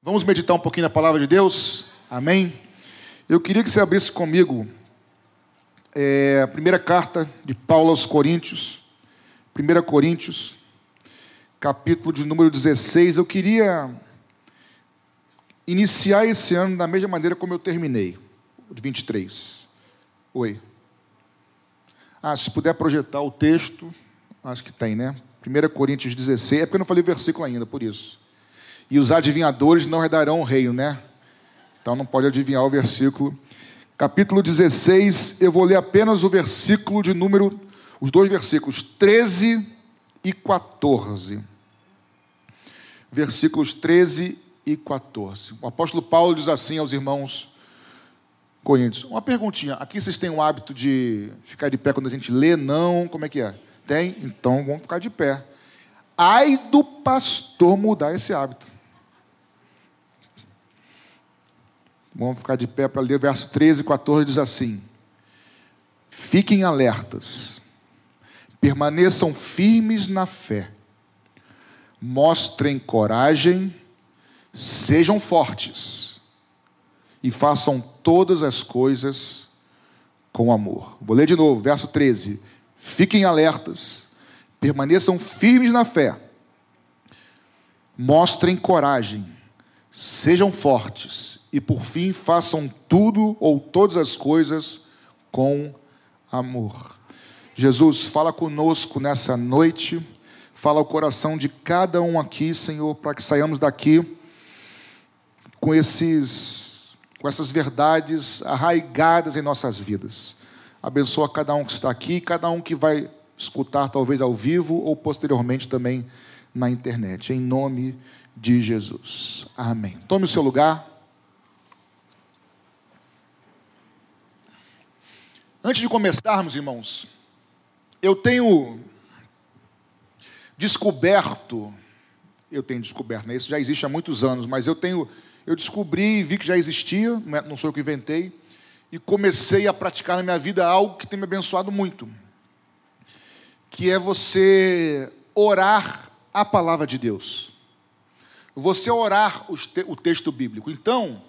Vamos meditar um pouquinho na palavra de Deus? Amém? Eu queria que você abrisse comigo é, a primeira carta de Paulo aos Coríntios, 1 Coríntios, capítulo de número 16. Eu queria iniciar esse ano da mesma maneira como eu terminei, de 23. Oi. Ah, se puder projetar o texto, acho que tem, né? 1 Coríntios 16, é porque eu não falei versículo ainda, por isso. E os adivinhadores não herdarão o reino, né? Então não pode adivinhar o versículo. Capítulo 16, eu vou ler apenas o versículo de número, os dois versículos, 13 e 14. Versículos 13 e 14. O apóstolo Paulo diz assim aos irmãos coríntios. Uma perguntinha, aqui vocês têm o hábito de ficar de pé quando a gente lê? Não, como é que é? Tem? Então vamos ficar de pé. Ai do pastor mudar esse hábito. Vamos ficar de pé para ler o verso 13 e 14, diz assim: Fiquem alertas, permaneçam firmes na fé, mostrem coragem, sejam fortes e façam todas as coisas com amor. Vou ler de novo, verso 13: Fiquem alertas, permaneçam firmes na fé, mostrem coragem, sejam fortes e por fim façam tudo ou todas as coisas com amor. Jesus, fala conosco nessa noite, fala o coração de cada um aqui, Senhor, para que saiamos daqui com esses com essas verdades arraigadas em nossas vidas. Abençoa cada um que está aqui, cada um que vai escutar talvez ao vivo ou posteriormente também na internet. Em nome de Jesus. Amém. Tome o seu lugar. Antes de começarmos, irmãos, eu tenho descoberto, eu tenho descoberto, né? isso já existe há muitos anos, mas eu tenho, eu descobri e vi que já existia, não é, sou eu que inventei, e comecei a praticar na minha vida algo que tem me abençoado muito, que é você orar a palavra de Deus. Você orar o texto bíblico. Então,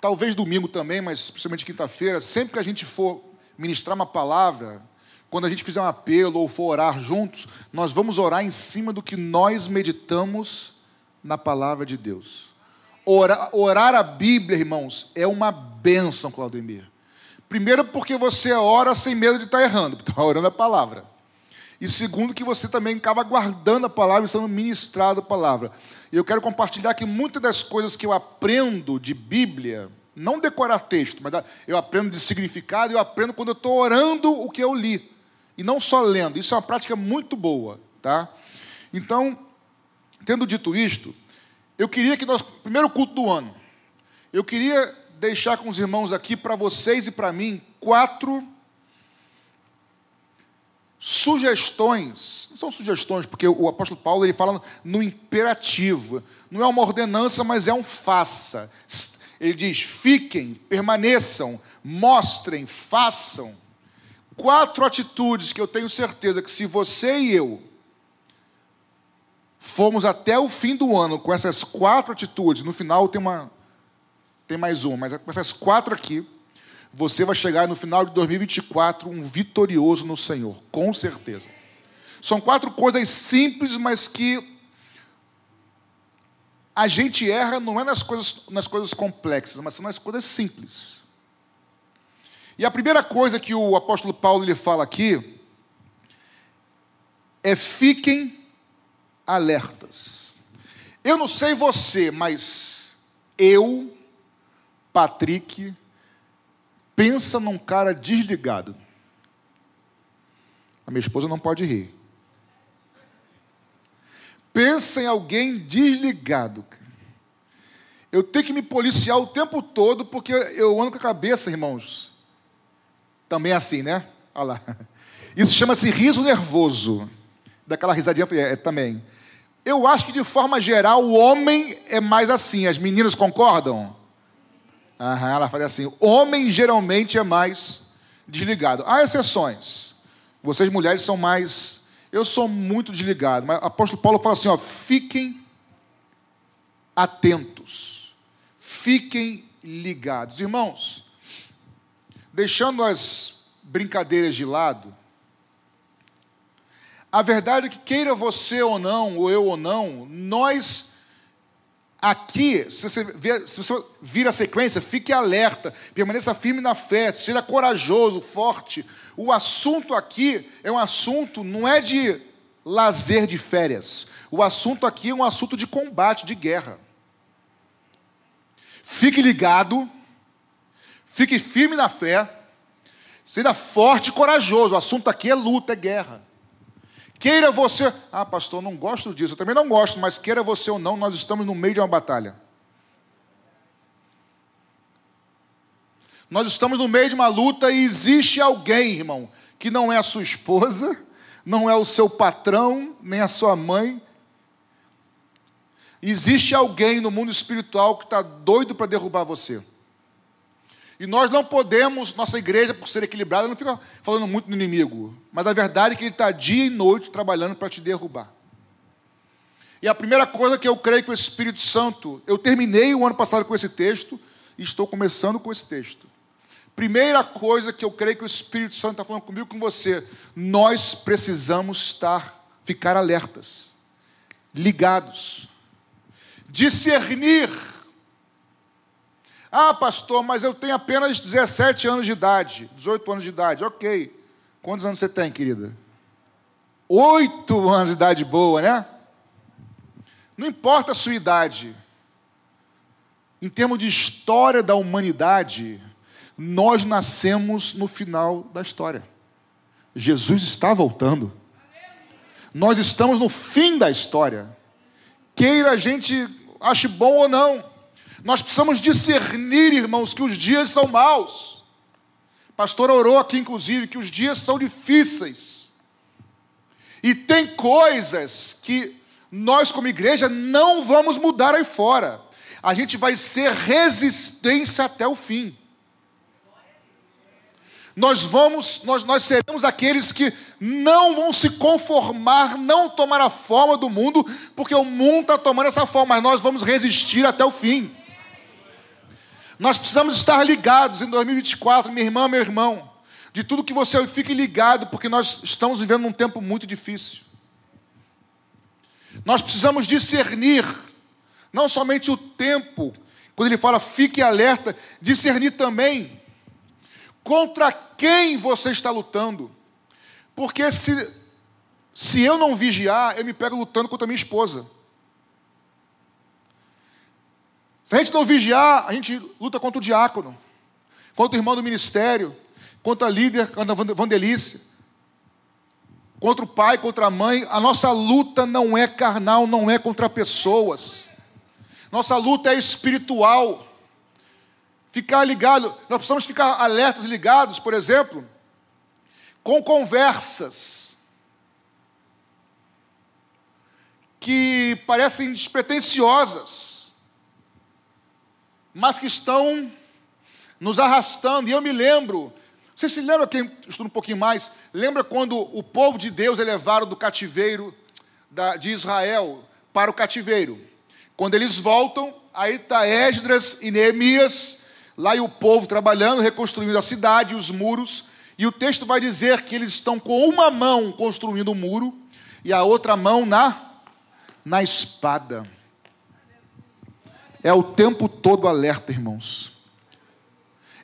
talvez domingo também, mas principalmente quinta-feira, sempre que a gente for ministrar uma palavra, quando a gente fizer um apelo ou for orar juntos, nós vamos orar em cima do que nós meditamos na palavra de Deus. Orar, orar a Bíblia, irmãos, é uma bênção, Claudemir. Primeiro, porque você ora sem medo de estar errando, porque está orando a palavra. E segundo, que você também acaba guardando a palavra e sendo ministrado a palavra. E eu quero compartilhar que muitas das coisas que eu aprendo de Bíblia, não decorar texto, mas eu aprendo de significado, eu aprendo quando eu estou orando o que eu li. E não só lendo. Isso é uma prática muito boa. Tá? Então, tendo dito isto, eu queria que nós, primeiro culto do ano, eu queria deixar com os irmãos aqui, para vocês e para mim, quatro sugestões, não são sugestões, porque o apóstolo Paulo ele fala no imperativo, não é uma ordenança, mas é um faça. Ele diz: fiquem, permaneçam, mostrem, façam. Quatro atitudes que eu tenho certeza que se você e eu formos até o fim do ano com essas quatro atitudes, no final tem uma tem mais uma, mas com essas quatro aqui, você vai chegar no final de 2024 um vitorioso no Senhor, com certeza. São quatro coisas simples, mas que a gente erra não é nas coisas, nas coisas complexas, mas são nas coisas simples. E a primeira coisa que o apóstolo Paulo lhe fala aqui é fiquem alertas. Eu não sei você, mas eu, Patrick, pensa num cara desligado. A minha esposa não pode rir. Pensa em alguém desligado. Eu tenho que me policiar o tempo todo, porque eu ando com a cabeça, irmãos. Também é assim, né? Olha lá. Isso chama-se riso nervoso. Daquela risadinha é, é, também. Eu acho que, de forma geral, o homem é mais assim. As meninas concordam? Ela fala assim: homem geralmente é mais desligado. Há exceções. Vocês mulheres são mais. Eu sou muito desligado. Mas o apóstolo Paulo fala assim: ó, fiquem atentos. Fiquem ligados. Irmãos, deixando as brincadeiras de lado, a verdade é que, queira você ou não, ou eu ou não, nós aqui, se você, vir, se você vir a sequência, fique alerta, permaneça firme na fé, seja corajoso, forte. O assunto aqui é um assunto, não é de lazer de férias. O assunto aqui é um assunto de combate, de guerra. Fique ligado, fique firme na fé, seja forte e corajoso. O assunto aqui é luta, é guerra. Queira você, ah, pastor, não gosto disso, eu também não gosto, mas queira você ou não, nós estamos no meio de uma batalha. Nós estamos no meio de uma luta e existe alguém, irmão, que não é a sua esposa, não é o seu patrão, nem a sua mãe. Existe alguém no mundo espiritual que está doido para derrubar você. E nós não podemos, nossa igreja, por ser equilibrada, não fica falando muito do inimigo. Mas a verdade é que ele está dia e noite trabalhando para te derrubar. E a primeira coisa que eu creio que o Espírito Santo, eu terminei o ano passado com esse texto e estou começando com esse texto. Primeira coisa que eu creio que o Espírito Santo está falando comigo, com você, nós precisamos estar, ficar alertas, ligados, discernir ah, pastor, mas eu tenho apenas 17 anos de idade, 18 anos de idade. Ok. Quantos anos você tem, querida? Oito anos de idade boa, né? Não importa a sua idade. Em termos de história da humanidade, nós nascemos no final da história. Jesus está voltando. Nós estamos no fim da história. Queira a gente ache bom ou não. Nós precisamos discernir, irmãos, que os dias são maus. Pastor orou aqui, inclusive, que os dias são difíceis. E tem coisas que nós, como igreja, não vamos mudar aí fora. A gente vai ser resistência até o fim. Nós vamos, nós, nós seremos aqueles que não vão se conformar, não tomar a forma do mundo, porque o mundo está tomando essa forma, mas nós vamos resistir até o fim. Nós precisamos estar ligados em 2024, minha irmã, meu irmão, de tudo que você fique ligado, porque nós estamos vivendo um tempo muito difícil. Nós precisamos discernir, não somente o tempo, quando ele fala fique alerta, discernir também contra quem você está lutando. Porque se, se eu não vigiar, eu me pego lutando contra minha esposa. Se a gente não vigiar, a gente luta contra o diácono, contra o irmão do ministério, contra a líder, contra a Vandelice, contra o pai, contra a mãe. A nossa luta não é carnal, não é contra pessoas. Nossa luta é espiritual. Ficar ligado, nós precisamos ficar alertas ligados, por exemplo, com conversas que parecem despretensiosas mas que estão nos arrastando. E eu me lembro, você se lembra, quem estuda um pouquinho mais, lembra quando o povo de Deus é levado do cativeiro de Israel para o cativeiro? Quando eles voltam, aí está Esdras e Neemias, lá e o povo trabalhando, reconstruindo a cidade, os muros, e o texto vai dizer que eles estão com uma mão construindo o um muro e a outra mão na, na espada. É o tempo todo alerta, irmãos.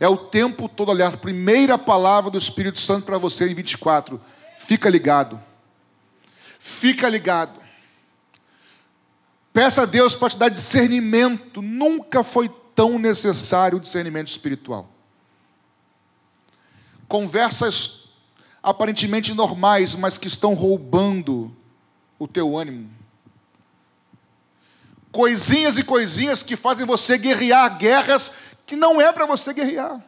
É o tempo todo alerta. Primeira palavra do Espírito Santo para você em 24. Fica ligado. Fica ligado. Peça a Deus para te dar discernimento. Nunca foi tão necessário o discernimento espiritual. Conversas aparentemente normais, mas que estão roubando o teu ânimo coisinhas e coisinhas que fazem você guerrear guerras que não é para você guerrear.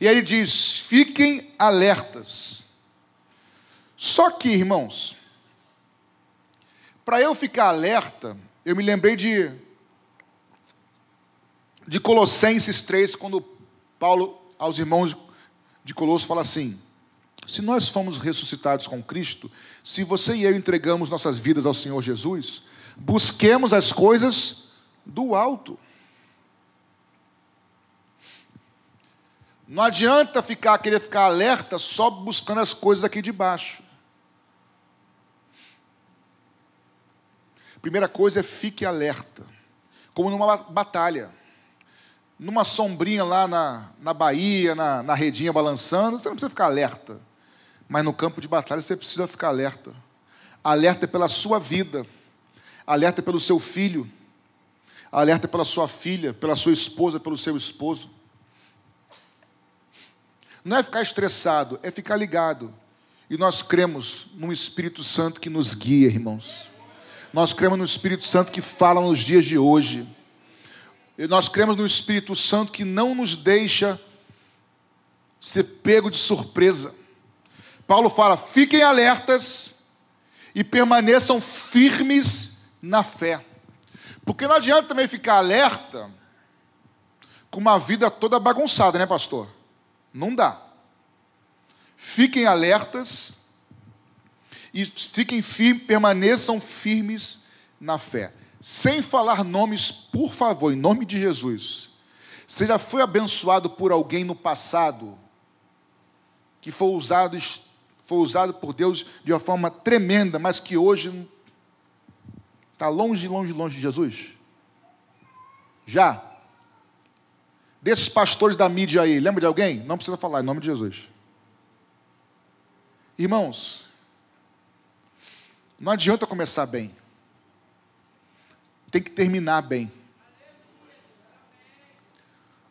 E aí ele diz: fiquem alertas. Só que, irmãos, para eu ficar alerta, eu me lembrei de, de Colossenses 3, quando Paulo, aos irmãos de Colosso, fala assim: se nós fomos ressuscitados com Cristo, se você e eu entregamos nossas vidas ao Senhor Jesus, Busquemos as coisas do alto. Não adianta ficar querer ficar alerta só buscando as coisas aqui de baixo. Primeira coisa é fique alerta, como numa batalha. Numa sombrinha lá na, na Bahia, na, na redinha balançando, você não precisa ficar alerta. Mas no campo de batalha você precisa ficar alerta. Alerta pela sua vida, alerta pelo seu filho, alerta pela sua filha, pela sua esposa, pelo seu esposo. Não é ficar estressado, é ficar ligado. E nós cremos num Espírito Santo que nos guia, irmãos. Nós cremos no Espírito Santo que fala nos dias de hoje. E nós cremos no Espírito Santo que não nos deixa ser pego de surpresa. Paulo fala: fiquem alertas e permaneçam firmes na fé. Porque não adianta também ficar alerta com uma vida toda bagunçada, né, pastor? Não dá. Fiquem alertas e fiquem firmes, permaneçam firmes na fé. Sem falar nomes, por favor, em nome de Jesus. Você já foi abençoado por alguém no passado que foi usado, foi usado por Deus de uma forma tremenda, mas que hoje está longe, longe, longe de Jesus? Já? Desses pastores da mídia aí, lembra de alguém? Não precisa falar, em nome de Jesus. Irmãos, não adianta começar bem. Tem que terminar bem.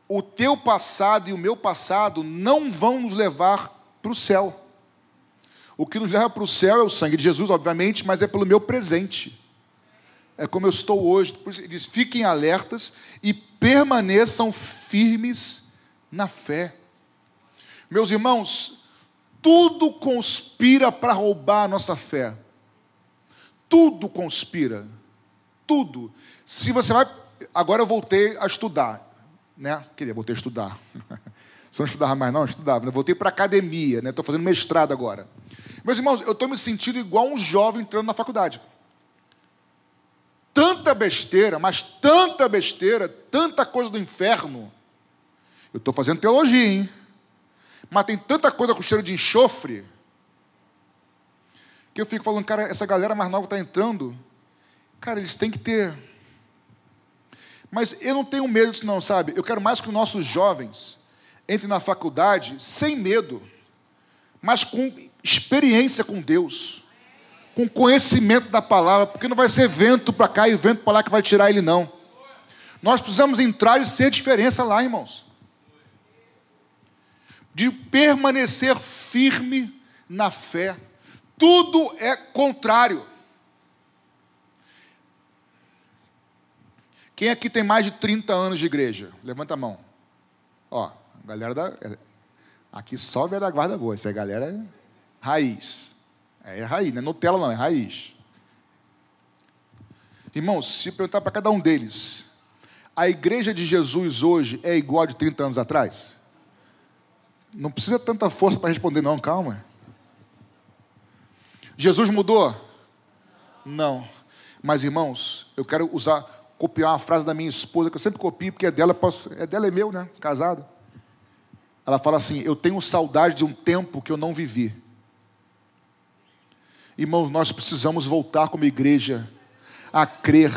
O teu passado e o meu passado não vão nos levar para o céu. O que nos leva para o céu é o sangue de Jesus, obviamente, mas é pelo meu presente. É como eu estou hoje. Por isso ele diz: fiquem alertas e permaneçam firmes na fé. Meus irmãos, tudo conspira para roubar a nossa fé. Tudo conspira. Tudo. Se você vai. Agora eu voltei a estudar. Né? Queria, voltei a estudar. Você não estudava mais, não? Eu estudava. Eu voltei para a academia, né? Estou fazendo mestrado agora. Meus irmãos, eu estou me sentindo igual um jovem entrando na faculdade. Tanta besteira, mas tanta besteira, tanta coisa do inferno. Eu estou fazendo teologia, hein? Mas tem tanta coisa com cheiro de enxofre que eu fico falando, cara, essa galera mais nova está entrando, cara, eles têm que ter. Mas eu não tenho medo disso, não, sabe? Eu quero mais que os nossos jovens entrem na faculdade sem medo, mas com experiência com Deus, com conhecimento da palavra, porque não vai ser vento para cá e vento para lá que vai tirar ele, não. Nós precisamos entrar e ser diferença lá, irmãos. De permanecer firme na fé tudo é contrário. Quem aqui tem mais de 30 anos de igreja? Levanta a mão. Ó, galera da. É, aqui só da guarda boa. Essa a galera é raiz. É, é raiz, não é Nutella, não, é raiz. Irmãos, se perguntar para cada um deles, a igreja de Jesus hoje é igual de 30 anos atrás? Não precisa tanta força para responder, não, calma. Jesus mudou? Não. Mas, irmãos, eu quero usar, copiar uma frase da minha esposa, que eu sempre copio, porque é dela, posso, é dela é meu, né? Casado. Ela fala assim: Eu tenho saudade de um tempo que eu não vivi. Irmãos, nós precisamos voltar como igreja a crer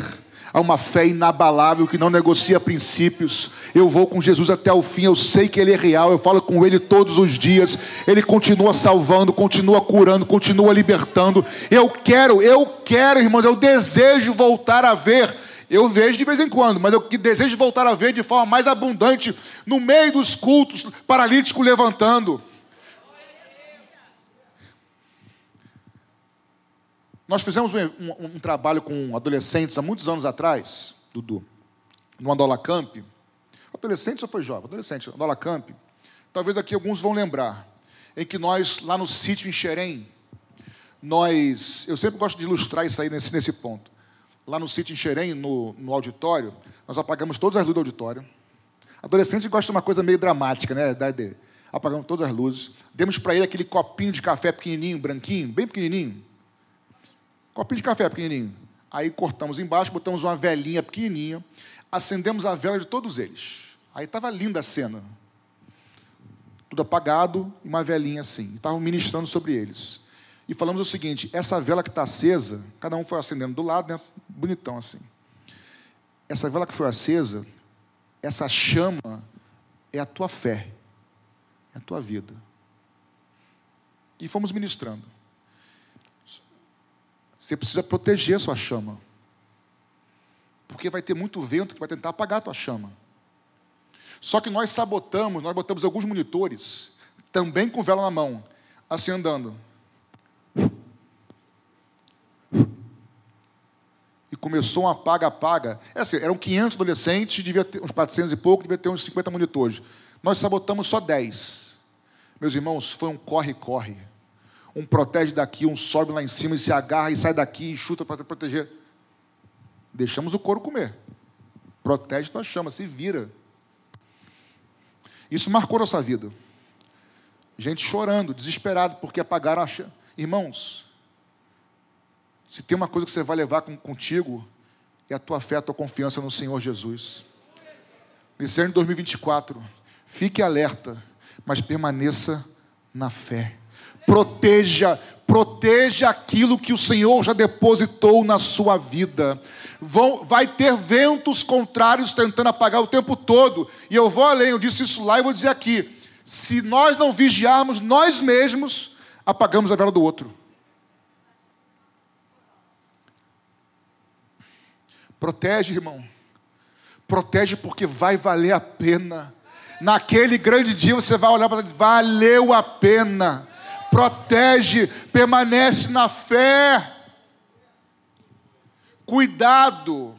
Há uma fé inabalável que não negocia princípios. Eu vou com Jesus até o fim, eu sei que Ele é real, eu falo com Ele todos os dias. Ele continua salvando, continua curando, continua libertando. Eu quero, eu quero, irmãos, eu desejo voltar a ver. Eu vejo de vez em quando, mas eu desejo voltar a ver de forma mais abundante no meio dos cultos, paralítico levantando. Nós fizemos um, um, um, trabalho com adolescentes há muitos anos atrás, Dudu, no Andola Camp. Adolescente ou foi jovem? Adolescente, Andola Camp. Talvez aqui alguns vão lembrar. Em que nós, lá no sítio em Xerém, nós. Eu sempre gosto de ilustrar isso aí nesse, nesse ponto. Lá no sítio em Xerém, no, no auditório, nós apagamos todas as luzes do auditório. Adolescente gosta de uma coisa meio dramática, né? Apagamos todas as luzes. Demos para ele aquele copinho de café pequenininho, branquinho, bem pequenininho Copinho de café pequenininho. Aí cortamos embaixo, botamos uma velinha pequenininha, acendemos a vela de todos eles. Aí estava linda a cena. Tudo apagado e uma velinha assim. Estavam ministrando sobre eles. E falamos o seguinte: essa vela que está acesa, cada um foi acendendo do lado, né? Bonitão assim. Essa vela que foi acesa, essa chama é a tua fé, é a tua vida. E fomos ministrando. Você precisa proteger a sua chama. Porque vai ter muito vento que vai tentar apagar a tua chama. Só que nós sabotamos, nós botamos alguns monitores, também com vela na mão, assim andando. Começou um apaga-apaga. É assim, eram 500 adolescentes, devia ter uns 400 e pouco, devia ter uns 50 monitores. Nós sabotamos só 10. Meus irmãos, foi um corre-corre. Um protege daqui, um sobe lá em cima e se agarra e sai daqui e chuta para proteger. Deixamos o couro comer. Protege tua chama, se vira. Isso marcou nossa vida. Gente chorando, desesperado, porque apagaram a chama. Irmãos, se tem uma coisa que você vai levar contigo, é a tua fé, a tua confiança no Senhor Jesus. Nesse ano de 2024, fique alerta, mas permaneça na fé. Proteja, proteja aquilo que o Senhor já depositou na sua vida. Vão, vai ter ventos contrários tentando apagar o tempo todo. E eu vou além, eu disse isso lá e vou dizer aqui. Se nós não vigiarmos, nós mesmos apagamos a vela do outro. Protege, irmão. Protege porque vai valer a pena. Naquele grande dia você vai olhar para valeu a pena protege, permanece na fé. Cuidado.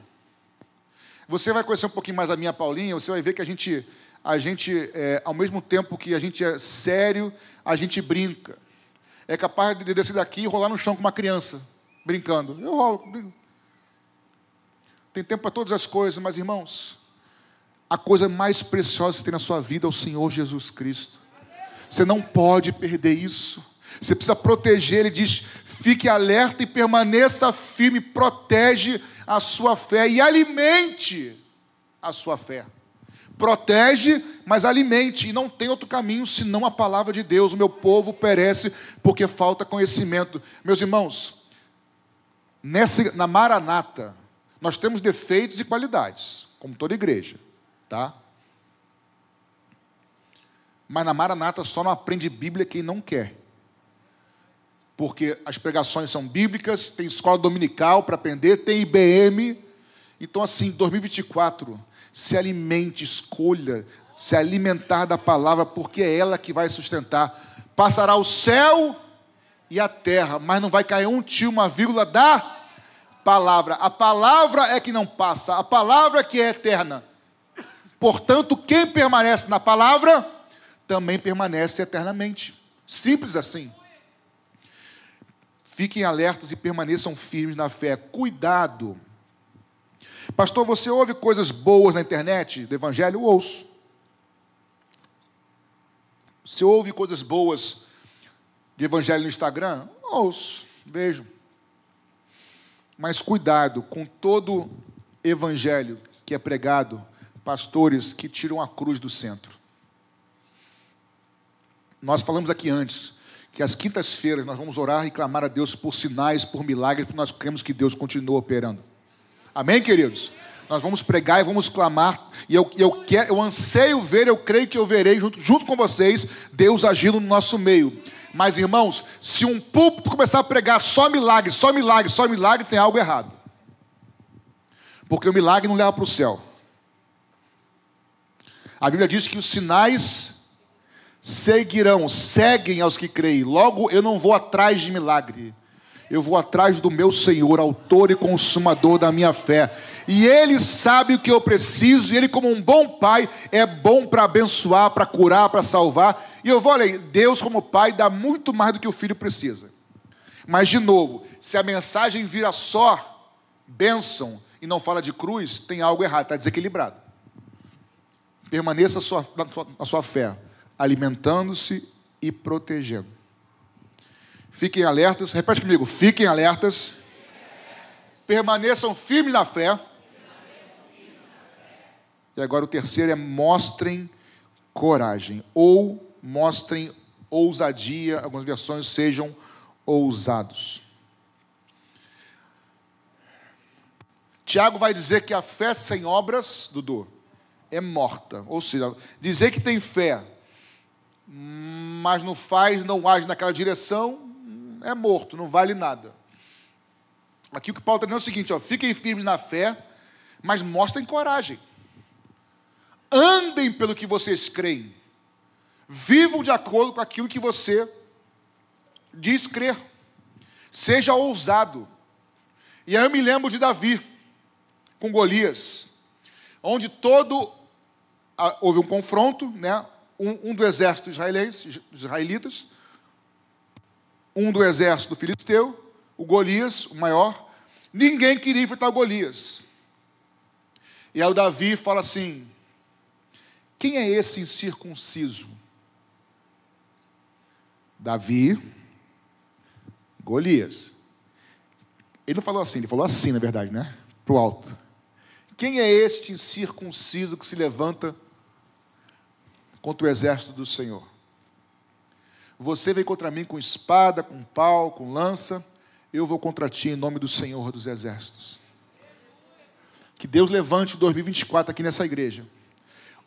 Você vai conhecer um pouquinho mais a minha Paulinha, você vai ver que a gente, a gente é, ao mesmo tempo que a gente é sério, a gente brinca. É capaz de descer daqui e rolar no chão com uma criança, brincando. Eu rolo. Brinco. Tem tempo para todas as coisas, mas irmãos, a coisa mais preciosa que tem na sua vida é o Senhor Jesus Cristo. Você não pode perder isso. Você precisa proteger. Ele diz: fique alerta e permaneça firme, protege a sua fé e alimente a sua fé. Protege, mas alimente, e não tem outro caminho senão a palavra de Deus. O meu povo perece porque falta conhecimento. Meus irmãos, nessa, na Maranata, nós temos defeitos e qualidades, como toda igreja, tá? Mas na Maranata só não aprende Bíblia quem não quer. Porque as pregações são bíblicas, tem escola dominical para aprender, tem IBM. Então, assim, 2024, se alimente, escolha se alimentar da palavra, porque é ela que vai sustentar. Passará o céu e a terra, mas não vai cair um tio, uma vírgula da palavra. A palavra é que não passa, a palavra é que é eterna. Portanto, quem permanece na palavra também permanece eternamente. Simples assim. Fiquem alertas e permaneçam firmes na fé. Cuidado. Pastor, você ouve coisas boas na internet do Evangelho? Eu ouço. Você ouve coisas boas de Evangelho no Instagram? Ouço, vejo. Mas cuidado com todo Evangelho que é pregado, pastores que tiram a cruz do centro. Nós falamos aqui antes que às quintas-feiras nós vamos orar e clamar a Deus por sinais, por milagres, porque nós cremos que Deus continua operando. Amém, queridos? Nós vamos pregar e vamos clamar, e eu, eu, quero, eu anseio ver, eu creio que eu verei junto, junto com vocês, Deus agindo no nosso meio. Mas, irmãos, se um púlpito começar a pregar só milagre, só milagre, só milagre, tem algo errado. Porque o milagre não leva para o céu. A Bíblia diz que os sinais seguirão, seguem aos que creem. Logo, eu não vou atrás de milagre. Eu vou atrás do meu Senhor, autor e consumador da minha fé. E Ele sabe o que eu preciso, e Ele, como um bom pai, é bom para abençoar, para curar, para salvar. E eu vou além, Deus, como pai, dá muito mais do que o filho precisa. Mas, de novo, se a mensagem vira só bênção e não fala de cruz, tem algo errado, está desequilibrado. Permaneça na sua fé alimentando-se e protegendo. Fiquem alertas, repete comigo, fiquem alertas permaneçam firmes na fé. E agora o terceiro é mostrem coragem, ou mostrem ousadia, algumas versões sejam ousados. Tiago vai dizer que a fé sem obras, Dudu, é morta. Ou seja, dizer que tem fé, mas não faz, não age naquela direção, é morto, não vale nada. Aqui o que Paulo está dizendo é o seguinte: ó, fiquem firmes na fé, mas mostrem coragem. Andem pelo que vocês creem. Vivam de acordo com aquilo que você diz crer. Seja ousado. E aí eu me lembro de Davi com Golias, onde todo houve um confronto, né? Um, um do exército israelense, israelitas, um do exército filisteu, o Golias, o maior. Ninguém queria enfrentar Golias. E aí o Davi fala assim: quem é esse incircunciso? Davi, Golias. Ele não falou assim, ele falou assim, na verdade, né? Para o alto. Quem é este incircunciso que se levanta contra o exército do Senhor? Você vem contra mim com espada, com pau, com lança, eu vou contra ti em nome do Senhor dos exércitos. Que Deus levante 2024 aqui nessa igreja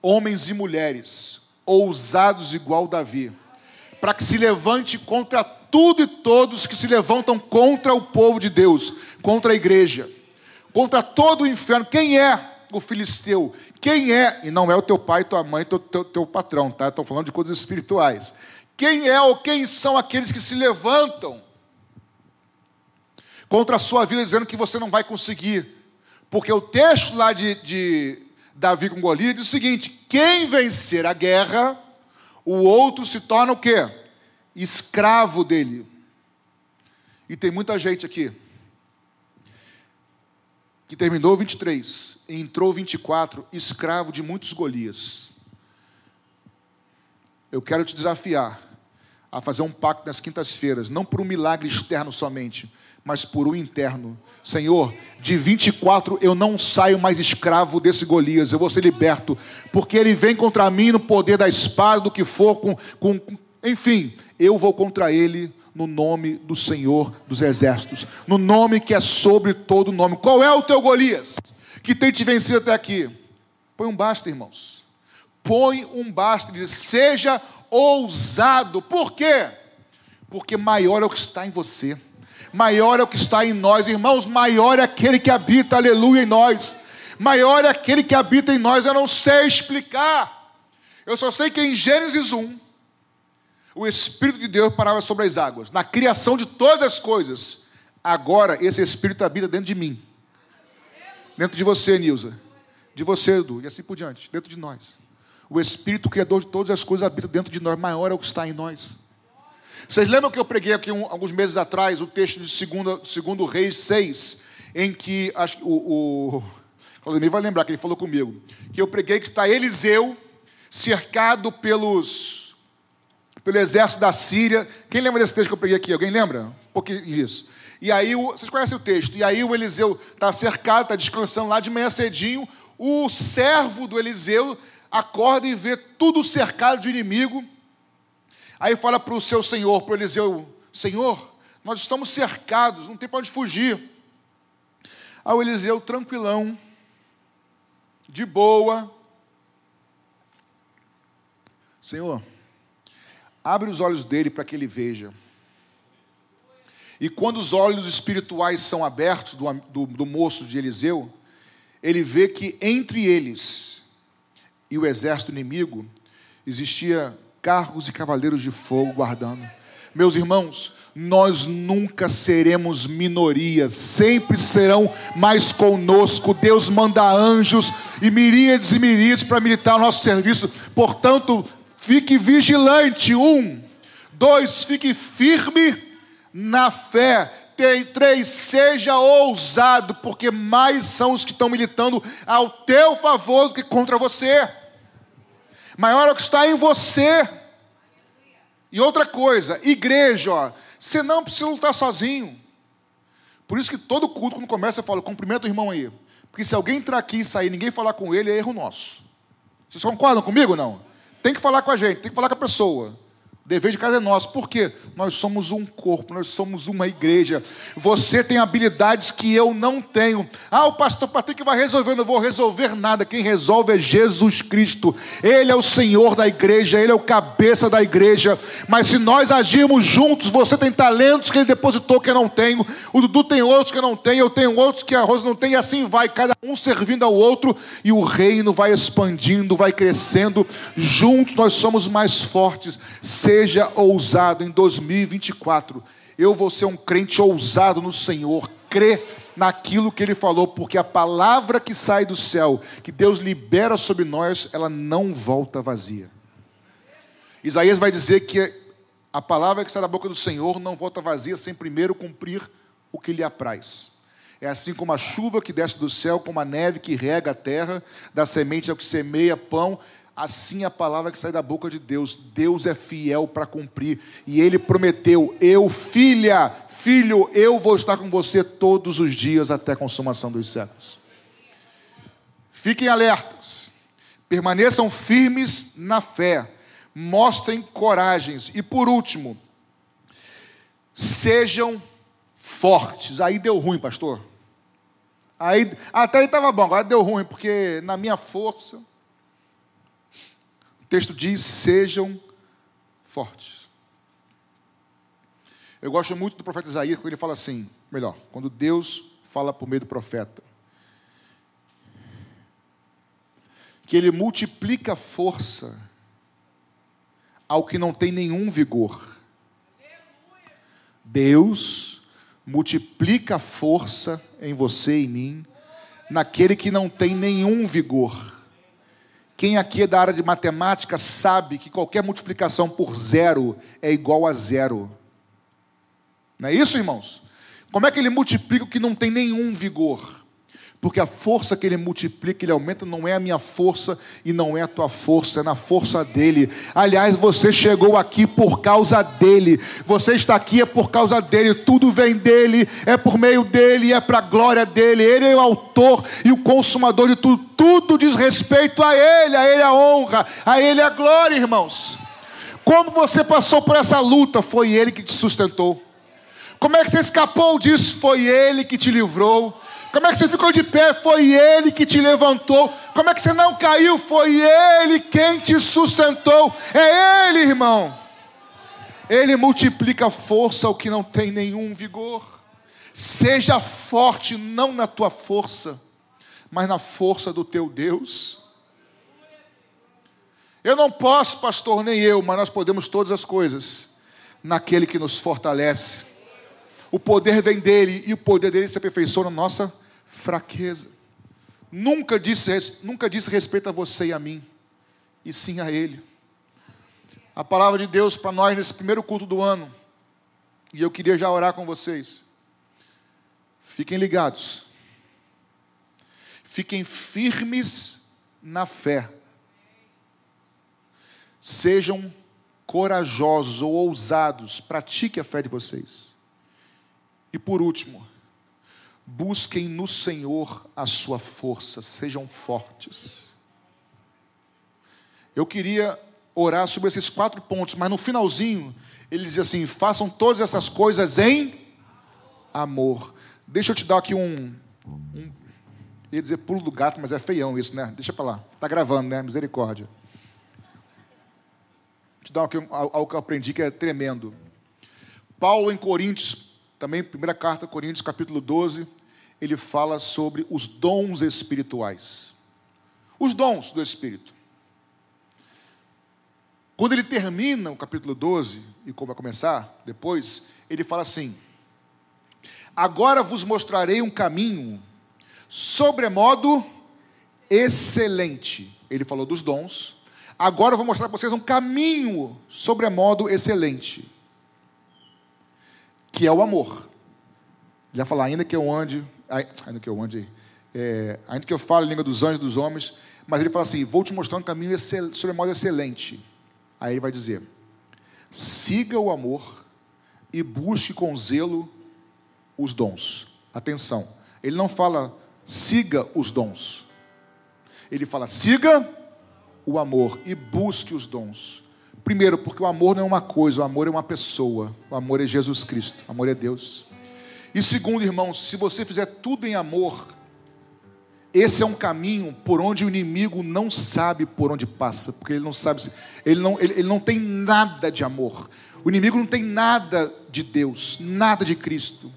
homens e mulheres ousados igual Davi, para que se levante contra tudo e todos que se levantam contra o povo de Deus, contra a igreja, contra todo o inferno. Quem é o filisteu? Quem é? E não é o teu pai, tua mãe, teu, teu, teu patrão, tá? Estão falando de coisas espirituais. Quem é ou quem são aqueles que se levantam contra a sua vida, dizendo que você não vai conseguir? Porque o texto lá de, de Davi com Golias, diz o seguinte: quem vencer a guerra, o outro se torna o quê? Escravo dele. E tem muita gente aqui que terminou 23 e entrou 24, escravo de muitos Golias. Eu quero te desafiar a fazer um pacto nas quintas-feiras, não por um milagre externo somente, mas por um interno. Senhor, de 24 eu não saio mais escravo desse Golias, eu vou ser liberto, porque ele vem contra mim no poder da espada, do que for, com, com, enfim, eu vou contra ele no nome do Senhor dos Exércitos, no nome que é sobre todo nome. Qual é o teu Golias que tem te vencido até aqui? Põe um basta, irmãos. Põe um basta, diz, seja ousado. Por quê? Porque maior é o que está em você maior é o que está em nós, irmãos, maior é aquele que habita, aleluia, em nós. Maior é aquele que habita em nós, eu não sei explicar. Eu só sei que em Gênesis 1, o Espírito de Deus parava sobre as águas, na criação de todas as coisas. Agora, esse Espírito habita dentro de mim, dentro de você, Nilza, de você, Edu, e assim por diante, dentro de nós. O Espírito Criador de todas as coisas habita dentro de nós, maior é o que está em nós. Vocês lembram que eu preguei aqui um, alguns meses atrás o texto de 2 segundo Reis 6, em que acho, o, o Claudemir vai lembrar que ele falou comigo, que eu preguei que está Eliseu cercado pelos pelo exército da Síria. Quem lembra desse texto que eu preguei aqui? Alguém lembra? Um pouquinho disso. E aí, o, vocês conhecem o texto? E aí o Eliseu está cercado, está descansando lá de manhã cedinho. O servo do Eliseu acorda e vê tudo cercado de inimigo. Aí fala para o seu senhor, para Eliseu: Senhor, nós estamos cercados, não tem para onde fugir. Aí o Eliseu, tranquilão, de boa. Senhor, abre os olhos dele para que ele veja. E quando os olhos espirituais são abertos do, do, do moço de Eliseu, ele vê que entre eles e o exército inimigo existia carros e cavaleiros de fogo guardando. Meus irmãos, nós nunca seremos minoria, sempre serão mais conosco. Deus manda anjos e miríades e miríades para militar o nosso serviço. Portanto, fique vigilante. Um, dois, fique firme na fé. Tem, três, seja ousado, porque mais são os que estão militando ao teu favor do que contra você. Maior é o que está em você. E outra coisa, igreja, ó, você não precisa lutar sozinho. Por isso que todo culto, quando começa, eu falo, cumprimenta o irmão aí. Porque se alguém entrar aqui e sair ninguém falar com ele, é erro nosso. Vocês concordam comigo ou não? Tem que falar com a gente, tem que falar com a pessoa. Dever de casa é nosso. Por quê? Nós somos um corpo, nós somos uma igreja. Você tem habilidades que eu não tenho. Ah, o pastor Patrick vai resolver. Eu não vou resolver nada. Quem resolve é Jesus Cristo. Ele é o Senhor da igreja, ele é o cabeça da igreja. Mas se nós agirmos juntos, você tem talentos que ele depositou que eu não tenho. O Dudu tem outros que eu não tenho. Eu tenho outros que a Rosa não tem. E assim vai, cada um servindo ao outro. E o reino vai expandindo, vai crescendo. Juntos nós somos mais fortes. Seja ousado em 2024. Eu vou ser um crente ousado no Senhor, crê naquilo que Ele falou, porque a palavra que sai do céu, que Deus libera sobre nós, ela não volta vazia. Isaías vai dizer que a palavra que sai da boca do Senhor não volta vazia sem primeiro cumprir o que lhe apraz. É assim como a chuva que desce do céu, como a neve que rega a terra, da semente ao que semeia pão, Assim a palavra que sai da boca de Deus, Deus é fiel para cumprir. E ele prometeu: Eu, filha, filho, eu vou estar com você todos os dias até a consumação dos séculos. Fiquem alertas, permaneçam firmes na fé, mostrem coragens. E por último, sejam fortes. Aí deu ruim, pastor. Aí, até aí estava bom, agora deu ruim, porque na minha força texto diz: sejam fortes. Eu gosto muito do profeta Isaías, quando ele fala assim, melhor, quando Deus fala por meio do profeta, que ele multiplica força ao que não tem nenhum vigor. Deus multiplica força em você e em mim, naquele que não tem nenhum vigor. Quem aqui é da área de matemática sabe que qualquer multiplicação por zero é igual a zero. Não é isso, irmãos? Como é que ele multiplica o que não tem nenhum vigor? Porque a força que ele multiplica, ele aumenta, não é a minha força e não é a tua força, é na força dele. Aliás, você chegou aqui por causa dele. Você está aqui é por causa dele. Tudo vem dele, é por meio dele, é para a glória dele. Ele é o autor e o consumador de tudo. Tudo diz respeito a ele, a ele a honra, a ele a glória, irmãos. Como você passou por essa luta, foi ele que te sustentou. Como é que você escapou disso? Foi ele que te livrou. Como é que você ficou de pé? Foi Ele que te levantou. Como é que você não caiu? Foi Ele quem te sustentou. É Ele, irmão. Ele multiplica força ao que não tem nenhum vigor. Seja forte, não na tua força, mas na força do teu Deus. Eu não posso, pastor, nem eu, mas nós podemos todas as coisas naquele que nos fortalece. O poder vem dele e o poder dele se aperfeiçoa na nossa fraqueza. Nunca disse, nunca disse respeito a você e a mim, e sim a Ele. A palavra de Deus para nós nesse primeiro culto do ano, e eu queria já orar com vocês. Fiquem ligados, fiquem firmes na fé, sejam corajosos ou ousados, pratique a fé de vocês. E por último, Busquem no Senhor a sua força, sejam fortes. Eu queria orar sobre esses quatro pontos, mas no finalzinho, ele dizia assim: façam todas essas coisas em amor. Deixa eu te dar aqui um. um ia dizer pulo do gato, mas é feião isso, né? Deixa para lá. Está gravando, né? Misericórdia. Vou te dar algo que eu aprendi que é tremendo. Paulo em Coríntios, também, primeira carta, Coríntios, capítulo 12, ele fala sobre os dons espirituais. Os dons do Espírito. Quando ele termina o capítulo 12, e como vai começar depois, ele fala assim: Agora vos mostrarei um caminho sobremodo excelente. Ele falou dos dons. Agora eu vou mostrar para vocês um caminho sobremodo excelente que é o amor. Ele vai falar, ainda que eu ande, ainda que eu ande, é, ainda que eu fale a língua dos anjos dos homens, mas ele fala assim, vou te mostrar um caminho sobre modo excelente. Aí ele vai dizer, siga o amor e busque com zelo os dons. Atenção, ele não fala siga os dons. Ele fala siga o amor e busque os dons. Primeiro, porque o amor não é uma coisa, o amor é uma pessoa. O amor é Jesus Cristo, o amor é Deus. E segundo, irmãos, se você fizer tudo em amor, esse é um caminho por onde o inimigo não sabe por onde passa, porque ele não sabe, ele não, ele, ele não tem nada de amor. O inimigo não tem nada de Deus, nada de Cristo.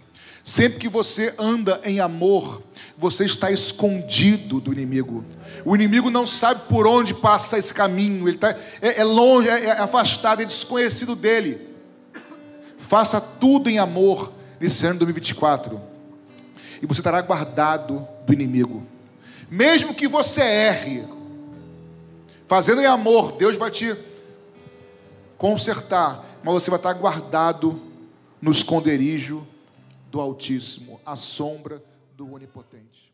Sempre que você anda em amor, você está escondido do inimigo. O inimigo não sabe por onde passa esse caminho, ele tá, é, é longe, é, é afastado, é desconhecido dele. Faça tudo em amor nesse ano de 2024, e você estará guardado do inimigo. Mesmo que você erre, fazendo em amor, Deus vai te consertar, mas você vai estar guardado no esconderijo do Altíssimo, à sombra do Onipotente.